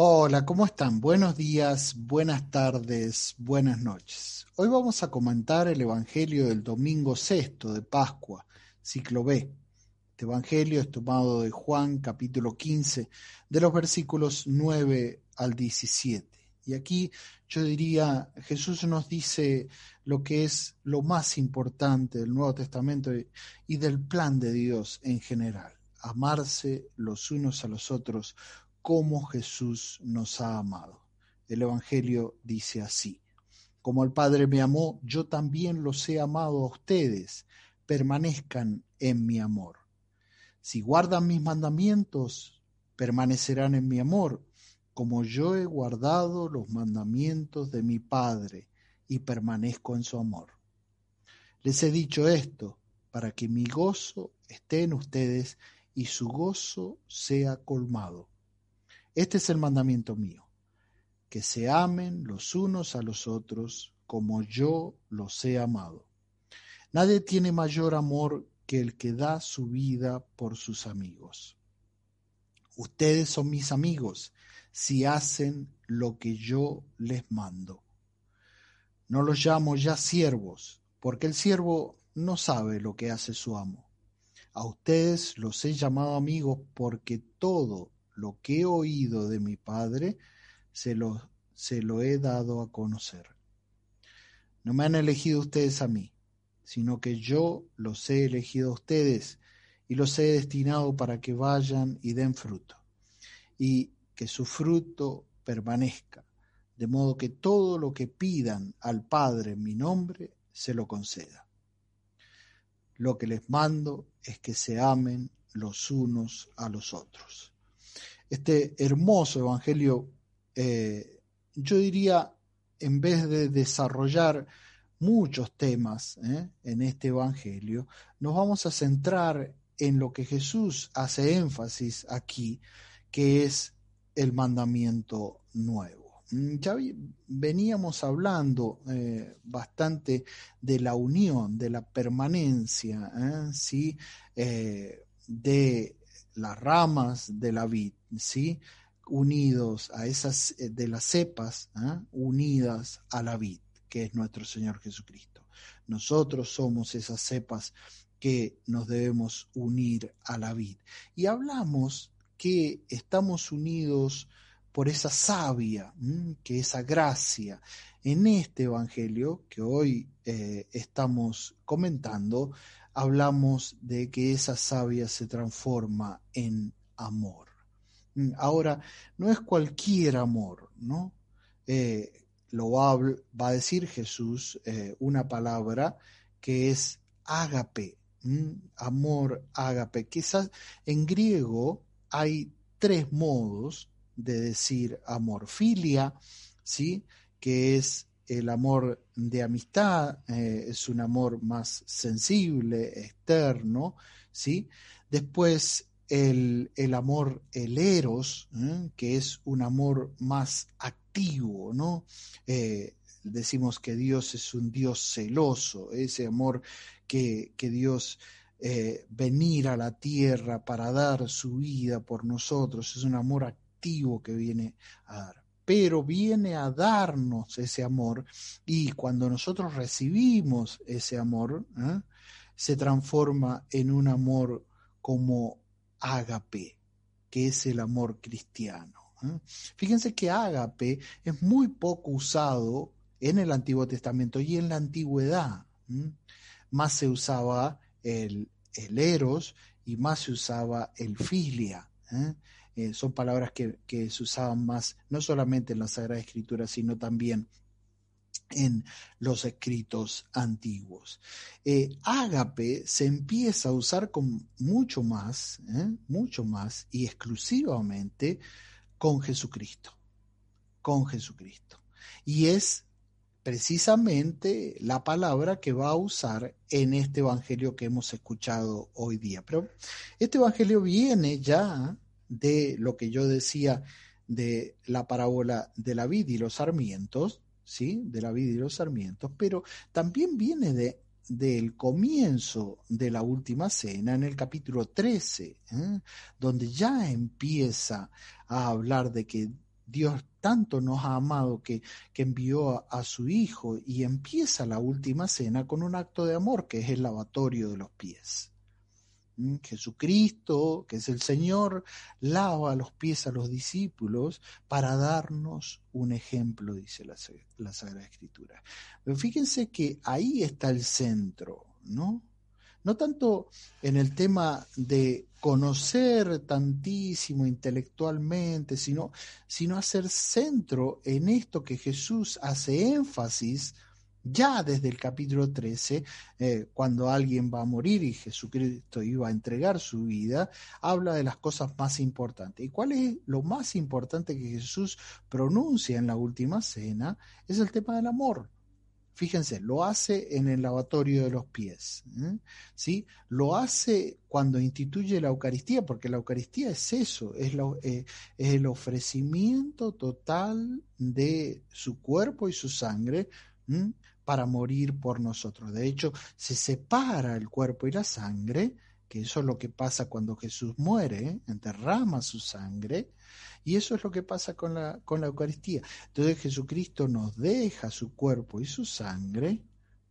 Hola, ¿cómo están? Buenos días, buenas tardes, buenas noches. Hoy vamos a comentar el Evangelio del domingo sexto de Pascua, ciclo B. Este Evangelio es tomado de Juan capítulo 15, de los versículos 9 al 17. Y aquí yo diría, Jesús nos dice lo que es lo más importante del Nuevo Testamento y del plan de Dios en general, amarse los unos a los otros cómo Jesús nos ha amado. El Evangelio dice así, como el Padre me amó, yo también los he amado a ustedes, permanezcan en mi amor. Si guardan mis mandamientos, permanecerán en mi amor, como yo he guardado los mandamientos de mi Padre y permanezco en su amor. Les he dicho esto para que mi gozo esté en ustedes y su gozo sea colmado. Este es el mandamiento mío, que se amen los unos a los otros como yo los he amado. Nadie tiene mayor amor que el que da su vida por sus amigos. Ustedes son mis amigos si hacen lo que yo les mando. No los llamo ya siervos, porque el siervo no sabe lo que hace su amo. A ustedes los he llamado amigos porque todo lo que he oído de mi Padre, se lo, he dado a conocer. No me han elegido ustedes a mí, sino que yo los he elegido a ustedes y los he destinado para que vayan y den fruto, y que su fruto permanezca, de modo que todo lo que pidan al Padre en mi nombre, se lo conceda. Lo que les mando es que se amen los unos a los otros este hermoso evangelio, eh, yo diría, en vez de desarrollar muchos temas eh, en este evangelio, nos vamos a centrar en lo que Jesús hace énfasis aquí, que es el mandamiento nuevo. Mm, ya veníamos hablando eh, bastante de la unión, de la permanencia, ¿sí? de las ramas de la vid, ¿sí? unidos a esas eh, de las cepas, ¿ah? unidas a la vid, que es nuestro Señor Jesucristo. Nosotros somos esas cepas que nos debemos unir a la vid. Y hablamos que estamos unidos por esa savia, que esa gracia. En este Evangelio que hoy eh, estamos comentando, hablamos de que esa savia se transforma en amor. Mm, ahora, no es cualquier amor, ¿no? Eh, lo va a, decir Jesús eh, una palabra que es ágape, amor ágape. Quizás en griego hay tres modos de decir amor. Filia, ¿sí? Que es el amor de amistad eh, es un amor más sensible, externo, ¿sí? Después el, amor, el eros, ¿eh? que es un amor más activo, ¿no? Eh, decimos que Dios es un Dios celoso, ese amor que, que Dios venir a la tierra para dar su vida por nosotros, es un amor activo que viene a dar pero viene a darnos ese amor y cuando nosotros recibimos ese amor, ¿eh? se transforma en un amor como ágape, que es el amor cristiano. ¿eh? Fíjense que ágape es muy poco usado en el Antiguo Testamento y en la antigüedad. ¿eh? Más se usaba el, eros y más se usaba el filia. Son palabras que, se usaban más, no solamente en la Sagrada Escritura, sino también en los escritos antiguos. Eh, ágape se empieza a usar con mucho más, ¿eh? mucho más y exclusivamente con Jesucristo, con Jesucristo. Y es precisamente la palabra que va a usar en este evangelio que hemos escuchado hoy día. Pero este evangelio viene ya de lo que yo decía de la parábola de la vid y los sarmientos, ¿sí? De la vid y los sarmientos, pero también viene de del comienzo de la última cena, en el capítulo 13, ¿eh? donde ya empieza a hablar de que Dios tanto nos ha amado que, que envió a, a, su Hijo y empieza la última cena con un acto de amor que es el lavatorio de los pies. ¿Mm? Jesucristo, que es el Señor, lava los pies a los discípulos para darnos un ejemplo, dice la, la Sagrada Escritura. Pero fíjense que ahí está el centro, ¿no? no tanto en el tema de conocer tantísimo intelectualmente, sino, sino hacer centro en esto que Jesús hace énfasis ya desde el capítulo 13, eh, cuando alguien va a morir y Jesucristo iba a entregar su vida, habla de las cosas más importantes. ¿Y cuál es lo más importante que Jesús pronuncia en la última cena? Es el tema del amor. Fíjense, lo hace en el lavatorio de los pies, ¿eh? ¿sí? Lo hace cuando instituye la Eucaristía, porque la Eucaristía es eso, es, eh, es el ofrecimiento total de su cuerpo y su sangre para morir por nosotros. De hecho, se separa el cuerpo y la sangre, que eso es lo que pasa cuando Jesús muere, enterrama su sangre, y eso es lo que pasa con la, con la Eucaristía. Entonces Jesucristo nos deja su cuerpo y su sangre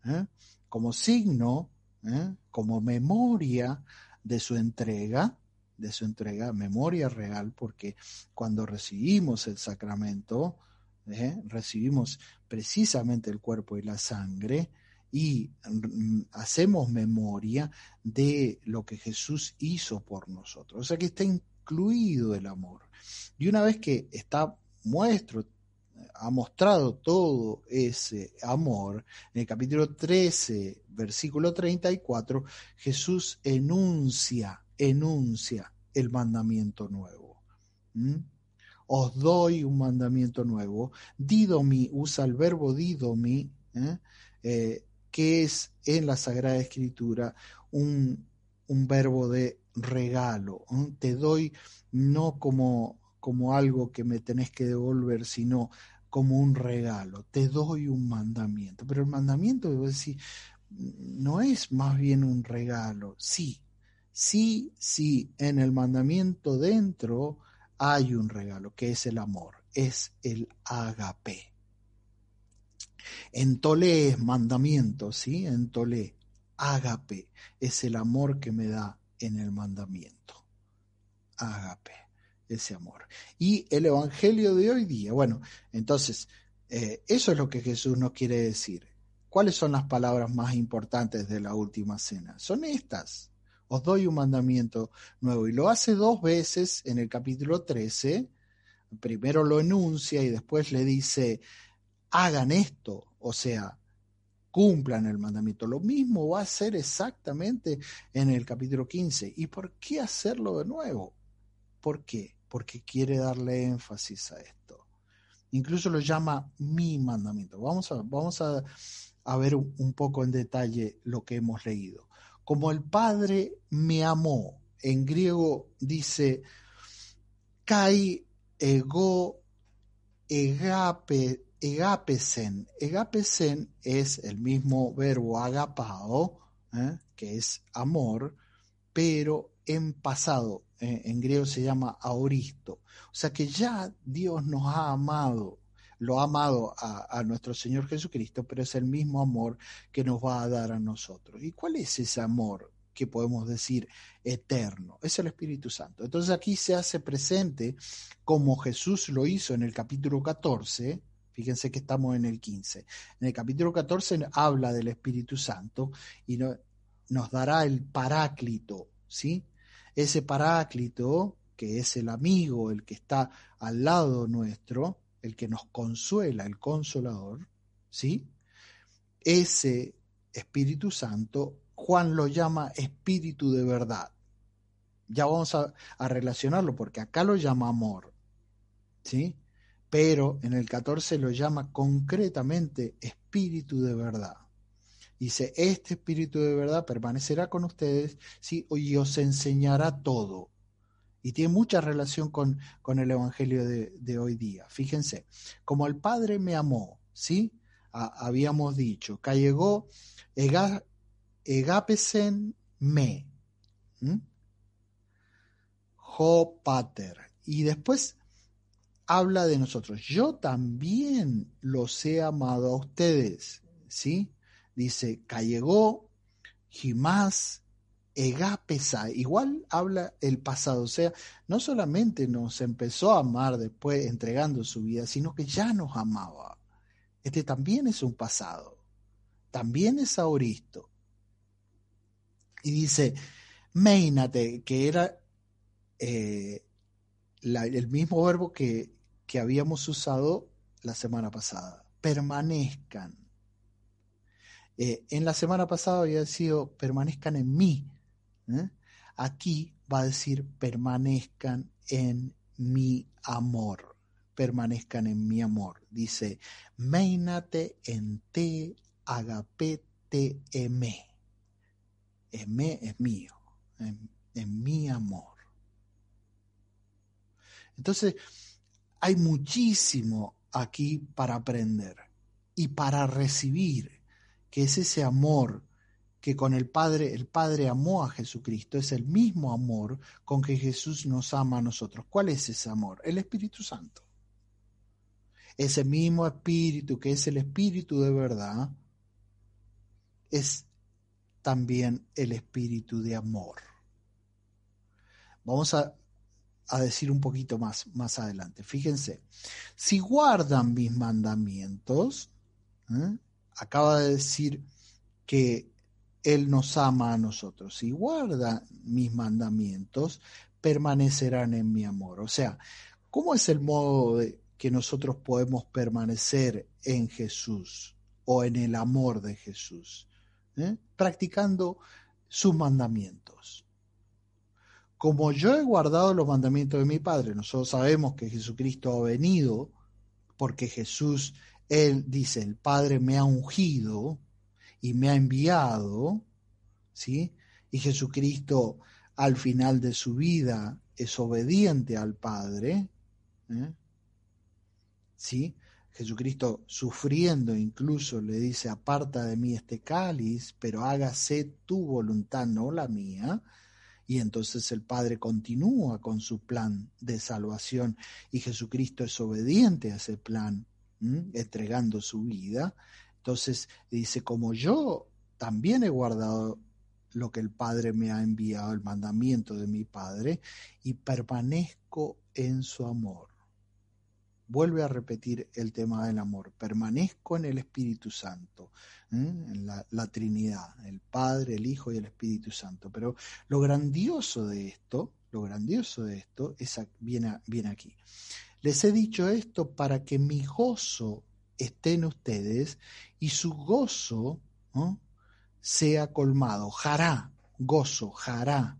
¿eh? como signo, ¿eh? como memoria de su entrega, de su entrega, memoria real, porque cuando recibimos el sacramento, ¿eh? recibimos precisamente el cuerpo y la sangre y mm, hacemos memoria de lo que Jesús hizo por nosotros. O sea que está incluido el amor. Y una vez que está muestro, ha mostrado todo ese amor, en el capítulo 13, versículo 34, Jesús enuncia, enuncia el mandamiento nuevo. ¿Mm? Os doy un mandamiento nuevo. Didomi, usa el verbo didomi, ¿eh? Eh, que es en la Sagrada Escritura un, un verbo de regalo. ¿eh? Te doy no como, como algo que me tenés que devolver, sino como un regalo. Te doy un mandamiento. Pero el mandamiento, debo decir, no es más bien un regalo. Sí, sí, sí, en el mandamiento dentro hay un regalo, que es el amor, es el agape. En Tolé es mandamiento, ¿sí? En Tolé, agape es el amor que me da en el mandamiento. Agape, ese amor. Y el Evangelio de hoy día, bueno, entonces, eh, eso es lo que Jesús nos quiere decir. ¿Cuáles son las palabras más importantes de la última cena? Son estas. Os doy un mandamiento nuevo. Y lo hace dos veces en el capítulo 13. Primero lo enuncia y después le dice, hagan esto. O sea, cumplan el mandamiento. Lo mismo va a ser exactamente en el capítulo 15. ¿Y por qué hacerlo de nuevo? ¿Por qué? Porque quiere darle énfasis a esto. Incluso lo llama mi mandamiento. Vamos a, vamos a, ver un poco en detalle lo que hemos leído. Como el Padre me amó. En griego dice, kai ego egape egapesen. Egapesen es el mismo verbo agapao, ¿eh? que es amor, pero en pasado, ¿eh? en griego se llama aoristo. O sea que ya Dios nos ha amado, lo ha amado a, nuestro Señor Jesucristo, pero es el mismo amor que nos va a dar a nosotros. ¿Y cuál es ese amor que podemos decir eterno? Es el Espíritu Santo. Entonces aquí se hace presente como Jesús lo hizo en el capítulo 14, Fíjense que estamos en el 15. En el capítulo 14 habla del Espíritu Santo y no, nos dará el paráclito, ¿sí? Ese paráclito, que es el amigo, el que está al lado nuestro, el que nos consuela, el consolador, ¿sí? Ese Espíritu Santo, Juan lo llama Espíritu de verdad. Ya vamos a, relacionarlo porque acá lo llama amor, ¿sí? Pero en el 14 lo llama concretamente espíritu de verdad. Dice, este espíritu de verdad permanecerá con ustedes ¿sí? y os enseñará todo. Y tiene mucha relación con, con el Evangelio de, hoy día. Fíjense, como el Padre me amó, ¿sí? habíamos dicho, llegó egapesen me, jo pater. Y después habla de nosotros. Yo también los he amado a ustedes, ¿sí? Dice, llegó Jimás, Egapesa, igual habla el pasado, o sea, no solamente nos empezó a amar después entregando su vida, sino que ya nos amaba. Este también es un pasado, también es ahoristo. Y dice, Meinate, que era eh, el mismo verbo que, que habíamos usado la semana pasada, permanezcan. Eh, en la semana pasada había sido permanezcan en mí. ¿Eh? Aquí va a decir permanezcan en mi amor. Permanezcan en mi amor. Dice, meinate en te agapete eme. Eme es mío, en, en mi amor. Entonces, hay muchísimo aquí para aprender y para recibir, que es ese amor que con el Padre, el Padre amó a Jesucristo, es el mismo amor con que Jesús nos ama a nosotros. ¿Cuál es ese amor? El Espíritu Santo. Ese mismo Espíritu que es el Espíritu de verdad, es también el Espíritu de amor. Vamos a a decir un poquito más, más adelante. Fíjense, si guardan mis mandamientos, ¿eh? acaba de decir que Él nos ama a nosotros. Si guardan mis mandamientos, permanecerán en mi amor. O sea, ¿cómo es el modo de que nosotros podemos permanecer en Jesús o en el amor de Jesús? ¿Eh? Practicando sus mandamientos como yo he guardado los mandamientos de mi Padre. Nosotros sabemos que Jesucristo ha venido porque Jesús, Él dice, el Padre me ha ungido y me ha enviado, ¿sí? Y Jesucristo al final de su vida es obediente al Padre, ¿eh? ¿sí? Jesucristo sufriendo incluso le dice, aparta de mí este cáliz, pero hágase tu voluntad, no la mía. Y entonces el Padre continúa con su plan de salvación y Jesucristo es obediente a ese plan, entregando su vida. Entonces dice, como yo también he guardado lo que el Padre me ha enviado, el mandamiento de mi Padre, y permanezco en su amor vuelve a repetir el tema del amor. Permanezco en el Espíritu Santo, en la, Trinidad, el Padre, el Hijo y el Espíritu Santo. Pero lo grandioso de esto, lo grandioso de esto es, viene, viene aquí. Les he dicho esto para que mi gozo esté en ustedes y su gozo sea colmado. Jará, gozo, jará.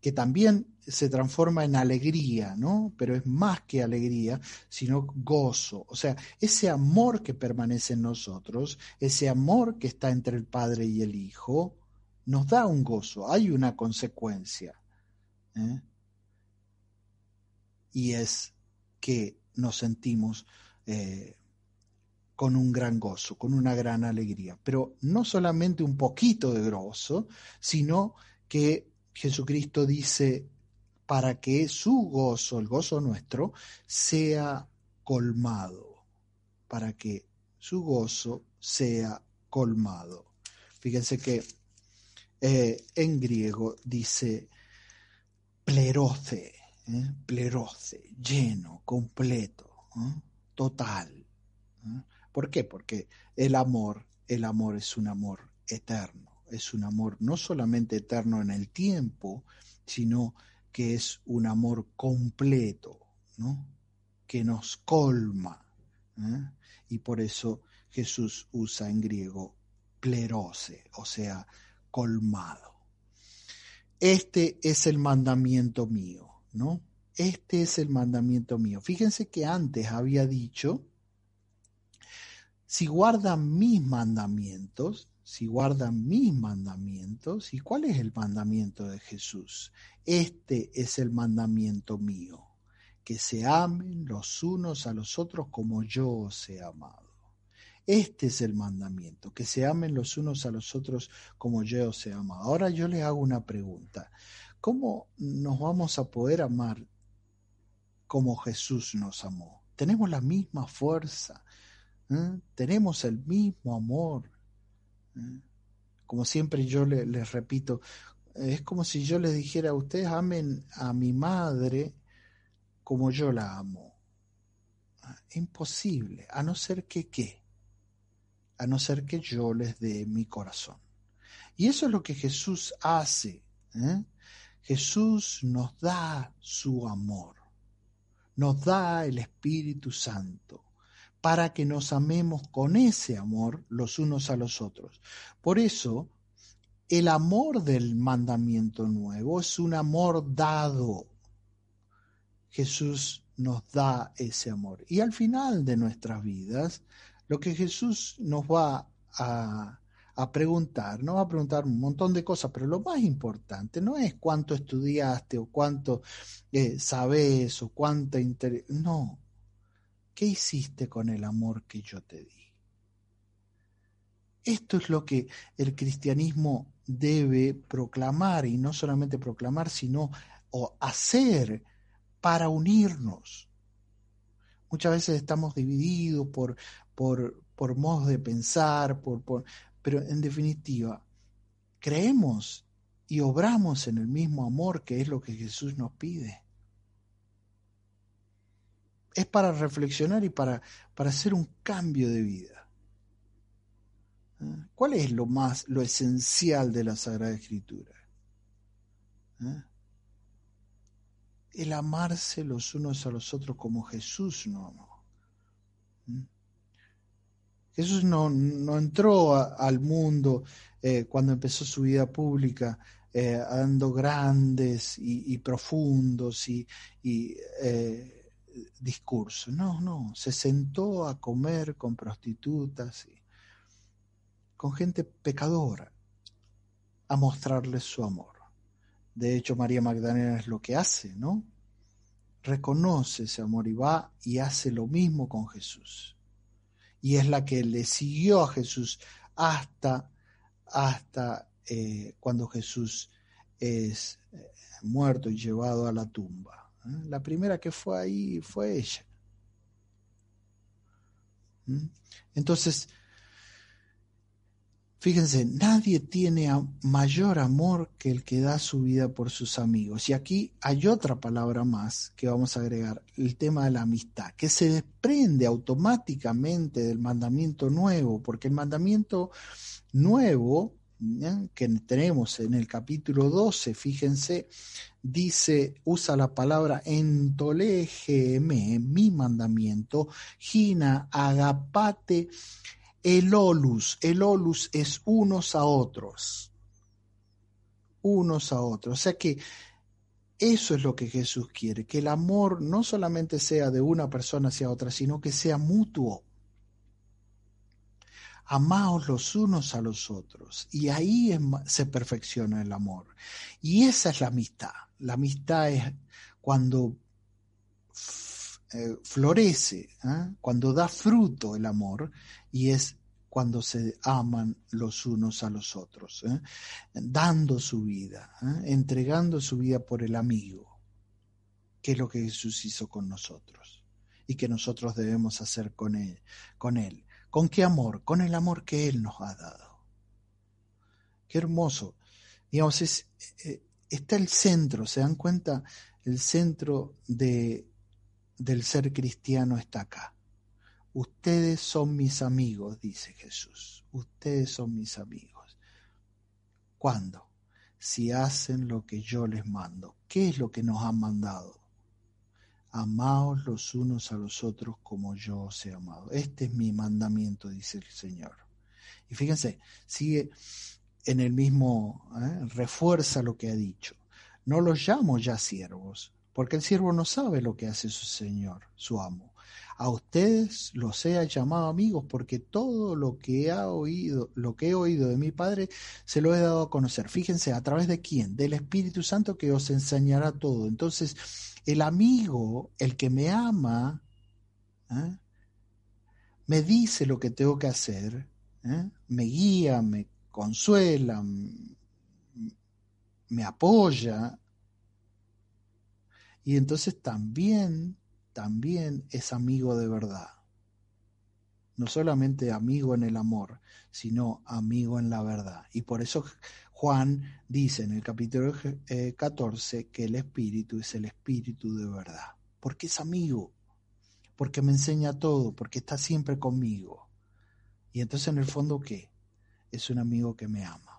Que también se transforma en alegría, ¿no? Pero es más que alegría, sino gozo. O sea, ese amor que permanece en nosotros, ese amor que está entre el Padre y el Hijo, nos da un gozo, hay una consecuencia. ¿eh? Y es que nos sentimos eh, con un gran gozo, con una gran alegría. Pero no solamente un poquito de gozo, sino que Jesucristo dice, para que su gozo, el gozo nuestro, sea colmado, para que su gozo sea colmado. Fíjense que eh, en griego dice pleroce, ¿eh? pleroce, lleno, completo, ¿eh? Total. ¿Por qué? Porque el amor, el amor es un amor eterno, es un amor no solamente eterno en el tiempo, sino que es un amor completo, ¿no? que nos colma. Y por eso Jesús usa en griego plerose, o sea, colmado. Este es el mandamiento mío, ¿no? Este es el mandamiento mío. Fíjense que antes había dicho, si guardan mis mandamientos, si guardan mis mandamientos, ¿y cuál es el mandamiento de Jesús? Este es el mandamiento mío, que se amen los unos a los otros como yo os he amado. Este es el mandamiento, que se amen los unos a los otros como yo os he amado. Ahora yo les hago una pregunta. ¿Cómo nos vamos a poder amar como Jesús nos amó? ¿Tenemos la misma fuerza? ¿Eh? ¿Tenemos el mismo amor? ¿Eh? Como siempre yo les, repito, es como si yo les dijera, ustedes amen a mi madre como yo la amo. Imposible, a no ser que qué a no ser que yo les dé mi corazón. Y eso es lo que Jesús hace. ¿eh? Jesús nos da su amor, nos da el Espíritu Santo para que nos amemos con ese amor los unos a los otros. Por eso, el amor del mandamiento nuevo es un amor dado. Jesús nos da ese amor. Y al final de nuestras vidas, lo que Jesús nos va a, preguntar, no a preguntar un montón de cosas, pero lo más importante no es cuánto estudiaste o cuánto eh, sabes o cuánto interés, no, ¿qué hiciste con el amor que yo te di? Esto es lo que el cristianismo debe proclamar y no solamente proclamar, sino o hacer para unirnos. Muchas veces estamos divididos por, por, por modos de pensar, por, pero en definitiva, creemos y obramos en el mismo amor que es lo que Jesús nos pide. Es para reflexionar y para, para hacer un cambio de vida. ¿Eh? ¿Cuál es lo más, lo esencial de la Sagrada Escritura? ¿Eh? El amarse los unos a los otros como Jesús nos amó. Jesús no, entró al mundo eh, cuando empezó su vida pública eh, dando grandes y, profundos y, eh, discursos. No, no, se sentó a comer con prostitutas, y, con gente pecadora, a mostrarles su amor. De hecho, María Magdalena es lo que hace, ¿no? Reconoce ese amor y va y hace lo mismo con Jesús y es la que le siguió a Jesús hasta, hasta eh, cuando Jesús es eh, muerto y llevado a la tumba. ¿eh? La primera que fue ahí fue ella. Entonces, Fíjense, nadie tiene mayor amor que el que da su vida por sus amigos. Y aquí hay otra palabra más que vamos a agregar, el tema de la amistad, que se desprende automáticamente del mandamiento nuevo, porque el mandamiento nuevo que tenemos en el capítulo 12, fíjense, dice, usa la palabra entolegeme, mi mandamiento, gina agapate el olus, el olus es unos a otros. Unos a otros. O sea que eso es lo que Jesús quiere, que el amor no solamente sea de una persona hacia otra, sino que sea mutuo. Amaos los unos a los otros. Y ahí se perfecciona el amor. Y esa es la amistad. La amistad es cuando eh, florece, ¿eh? cuando da fruto el amor, y es cuando se aman los unos a los otros, ¿eh? dando su vida, entregando su vida por el amigo, que es lo que Jesús hizo con nosotros y que nosotros debemos hacer con él, con él. ¿Con qué amor? Con el amor que Él nos ha dado. Qué hermoso. Digamos, es, está el centro, ¿se dan cuenta? El centro de, del ser cristiano está acá. Ustedes son mis amigos, dice Jesús. Ustedes son mis amigos. ¿Cuándo? Si hacen lo que yo les mando. ¿Qué es lo que nos han mandado? Amaos los unos a los otros como yo os he amado. Este es mi mandamiento, dice el Señor. Y fíjense, sigue en el mismo, ¿eh? refuerza lo que ha dicho. No los llamo ya siervos, porque el siervo no sabe lo que hace su señor, su amo. A ustedes los he llamado amigos porque todo lo que oído, lo que he oído de mi Padre, se lo he dado a conocer. Fíjense, ¿a través de quién? Del Espíritu Santo que os enseñará todo. Entonces, el amigo, el que me ama, ¿eh? me dice lo que tengo que hacer, ¿eh? me guía, me consuela, me apoya. Y entonces también también es amigo de verdad. No solamente amigo en el amor, sino amigo en la verdad. Y por eso Juan dice en el capítulo 14 eh, que el Espíritu es el Espíritu de verdad. Porque es amigo, porque me enseña todo, porque está siempre conmigo. Y entonces en el fondo, ¿qué? Es un amigo que me ama.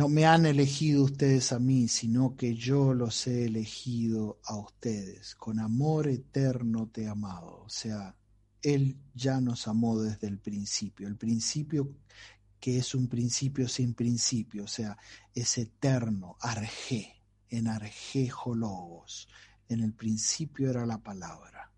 No me han elegido ustedes a mí, sino que yo los he elegido a ustedes. Con amor eterno te he amado. O sea, Él ya nos amó desde el principio. El principio que es un principio sin principio, o sea, es eterno, arjé, en arjejo logos. En el principio era la palabra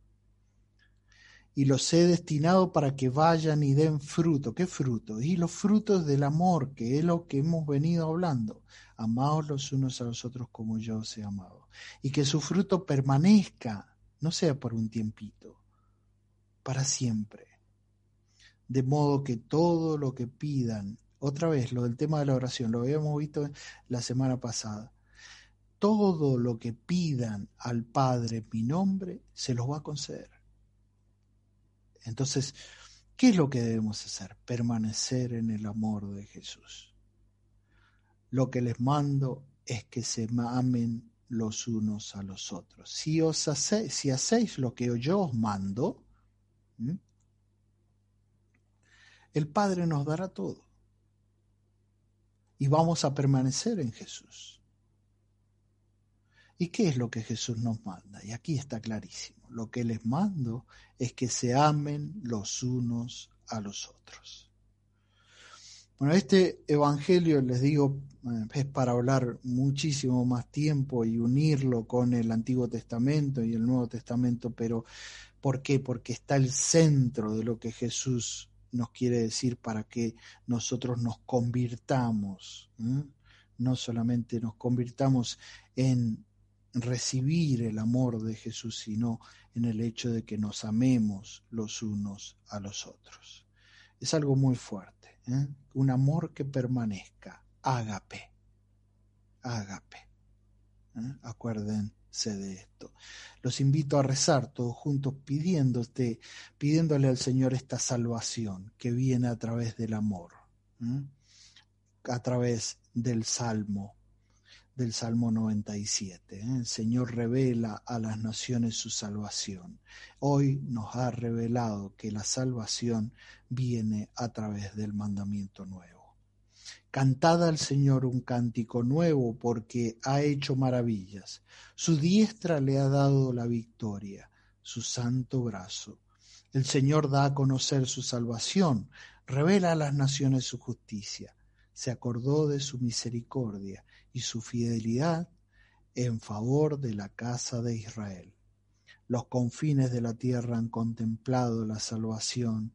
y los he destinado para que vayan y den fruto. ¿Qué fruto? Y los frutos del amor, que es lo que hemos venido hablando. Amaos los unos a los otros como yo os he amado. Y que su fruto permanezca, no sea por un tiempito, para siempre. De modo que todo lo que pidan, otra vez lo del tema de la oración, lo habíamos visto la semana pasada, todo lo que pidan al Padre en mi nombre, se los va a conceder entonces, ¿qué es lo que debemos hacer? Permanecer en el amor de Jesús. Lo que les mando es que se amen los unos a los otros. Si, os si hacéis lo que yo os mando, el Padre nos dará todo. Y vamos a permanecer en Jesús. ¿Y qué es lo que Jesús nos manda? Y aquí está clarísimo. Lo que les mando es que se amen los unos a los otros. Bueno, este Evangelio, les digo, eh, es para hablar muchísimo más tiempo y unirlo con el Antiguo Testamento y el Nuevo Testamento, pero ¿por qué? Porque está el centro de lo que Jesús nos quiere decir para que nosotros nos convirtamos, no solamente nos convirtamos en recibir el amor de Jesús, sino en el hecho de que nos amemos los unos a los otros. Es algo muy fuerte, ¿eh? un amor que permanezca, ágape, ágape. ¿eh? Acuérdense de esto. Los invito a rezar todos juntos pidiéndote, pidiéndole al Señor esta salvación que viene a través del amor, ¿eh? a través del salmo del Salmo 97. ¿eh? El Señor revela a las naciones su salvación. Hoy nos ha revelado que la salvación viene a través del mandamiento nuevo. Cantad al Señor un cántico nuevo porque ha hecho maravillas. Su diestra le ha dado la victoria, su santo brazo. El Señor da a conocer su salvación, revela a las naciones su justicia. Se acordó de su misericordia y su fidelidad en favor de la casa de Israel. Los confines de la tierra han contemplado la salvación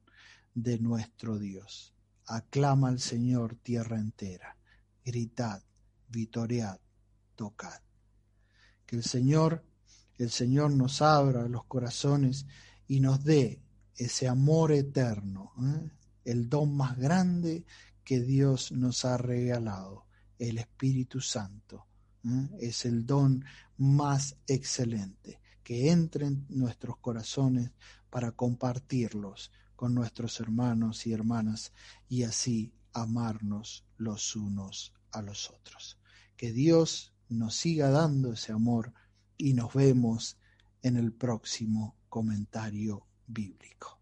de nuestro Dios. Aclama al Señor tierra entera. Gritad, vitoread, tocad. Que el Señor, el Señor nos abra los corazones y nos dé ese amor eterno, ¿eh? el don más grande que Dios nos ha regalado el Espíritu Santo. Es el don más excelente, que entre en nuestros corazones para compartirlos con nuestros hermanos y hermanas y así amarnos los unos a los otros. Que Dios nos siga dando ese amor y nos vemos en el próximo comentario bíblico.